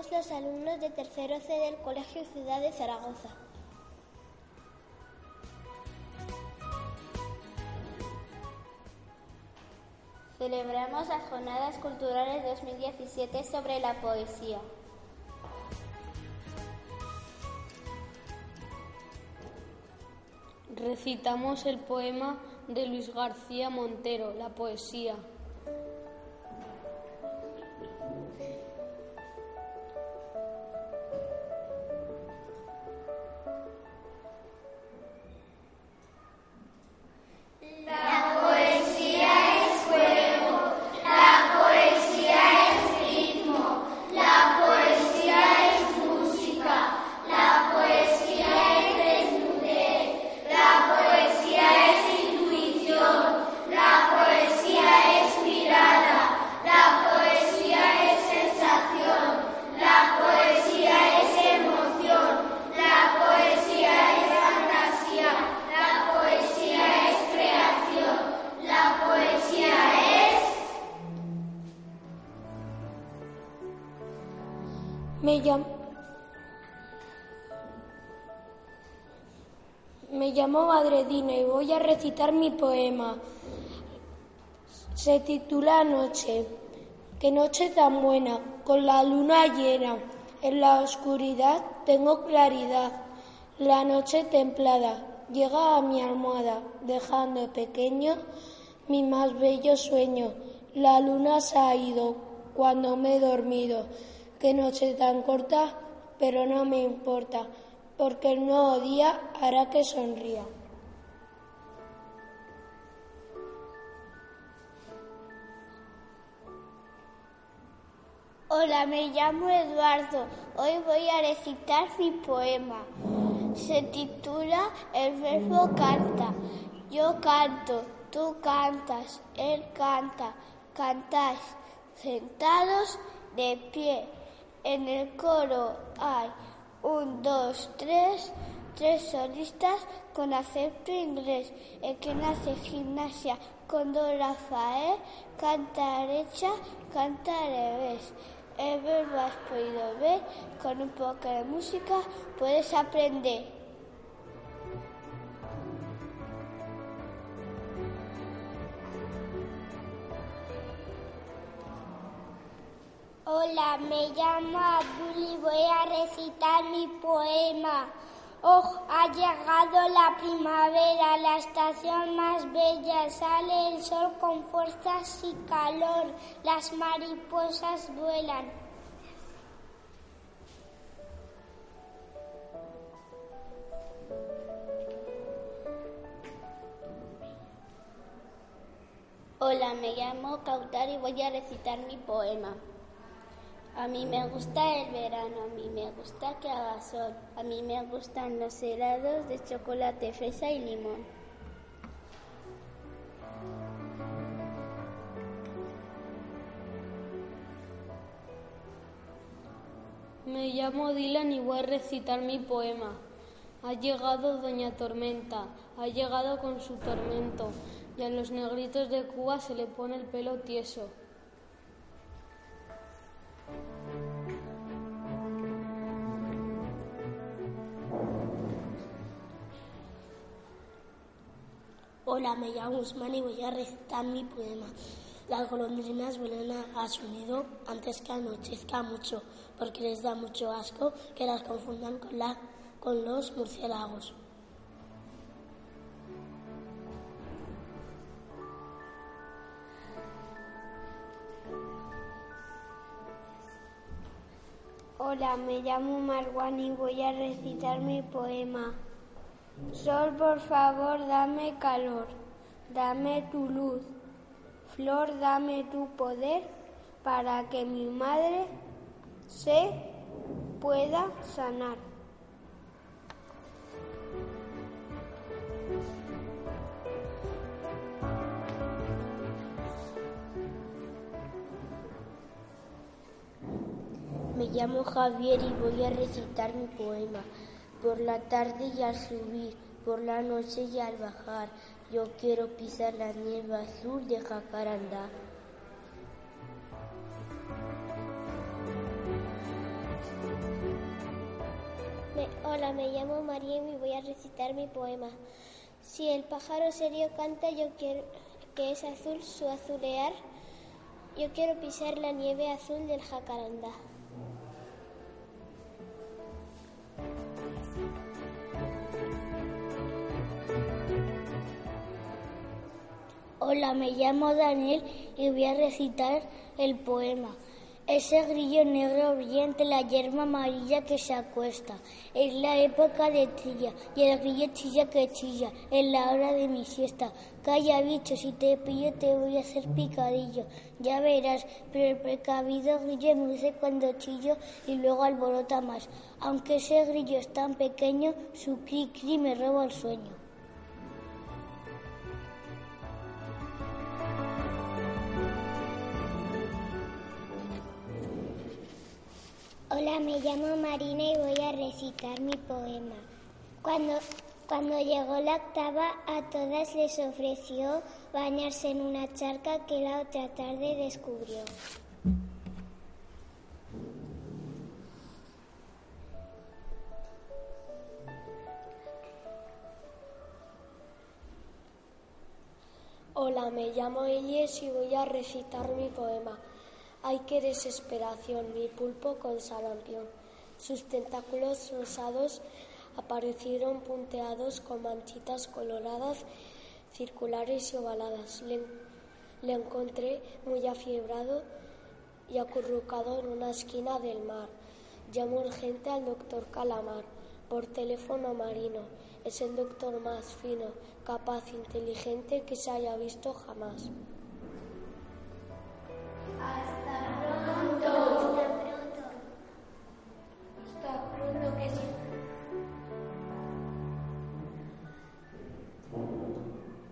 Somos los alumnos de tercero C del Colegio Ciudad de Zaragoza. Celebramos las Jornadas Culturales 2017 sobre la poesía. Recitamos el poema de Luis García Montero, La poesía. Me llamo Madredina y voy a recitar mi poema. Se titula Noche. Qué noche tan buena, con la luna llena. En la oscuridad tengo claridad. La noche templada llega a mi almohada, dejando pequeño mi más bello sueño. La luna se ha ido cuando me he dormido. Qué noche tan corta, pero no me importa, porque el nuevo día hará que sonría. Hola, me llamo Eduardo. Hoy voy a recitar mi poema. Se titula El verbo canta. Yo canto, tú cantas, él canta, cantáis, sentados de pie. En el coro hay un, dos, tres, tres solistas con acepto inglés. El que nace gimnasia con do Rafael, canta derecha, canta revés. El verbo has podido ver, con un poco de música puedes aprender. Hola, me llamo Abdul y voy a recitar mi poema. Oh, ha llegado la primavera, la estación más bella. Sale el sol con fuerzas y calor. Las mariposas vuelan. Hola, me llamo Cautar y voy a recitar mi poema. A mí me gusta el verano, a mí me gusta que haga sol, a mí me gustan los helados de chocolate, fresa y limón. Me llamo Dylan y voy a recitar mi poema. Ha llegado Doña Tormenta, ha llegado con su tormento, y a los negritos de Cuba se le pone el pelo tieso. Hola, me llamo Usman y voy a recitar mi poema. Las golondrinas vuelan a, su nido antes que anochezca mucho, porque les da mucho asco que las confundan con, con los murciélagos. Hola, me llamo Marwan y voy a recitar mi poema. Sol, por favor, dame calor, dame tu luz. Flor, dame tu poder para que mi madre se pueda sanar. Me llamo Javier y voy a recitar mi poema. Por la tarde y al subir, por la noche y al bajar, yo quiero pisar la nieve azul de jacarandá. hola, me llamo María y voy a recitar mi poema. Si el pájaro serio canta, yo quiero que es azul su azulear. Yo quiero pisar la nieve azul del jacarandá. Hola, me llamo Daniel y voy a recitar el poema. Ese grillo negro brillante, la hierba amarilla que se acuesta. Es la época de trilla y el grillo chilla que chilla. Es la hora de mi siesta. Calla, bicho, si te pillo te voy a hacer picadillo. Ya verás, pero el precavido grillo dice cuando chillo y luego alborota más. Aunque ese grillo es tan pequeño, su cri cri me roba el sueño. Hola, me llamo Marina y voy a recitar mi poema. Cuando, cuando llegó la octava, a todas les ofreció bañarse en una charca que la otra tarde descubrió. Hola, me llamo Elies y voy a recitar mi poema. Ay, qué desesperación, mi pulpo con sarampión. Sus tentáculos rosados aparecieron punteados con manchitas coloradas, circulares y ovaladas. Le, encontré muy afiebrado y acurrucado en una esquina del mar. Llamo urgente al doctor Calamar por teléfono marino. Es el doctor más fino, capaz, inteligente que se haya visto jamás.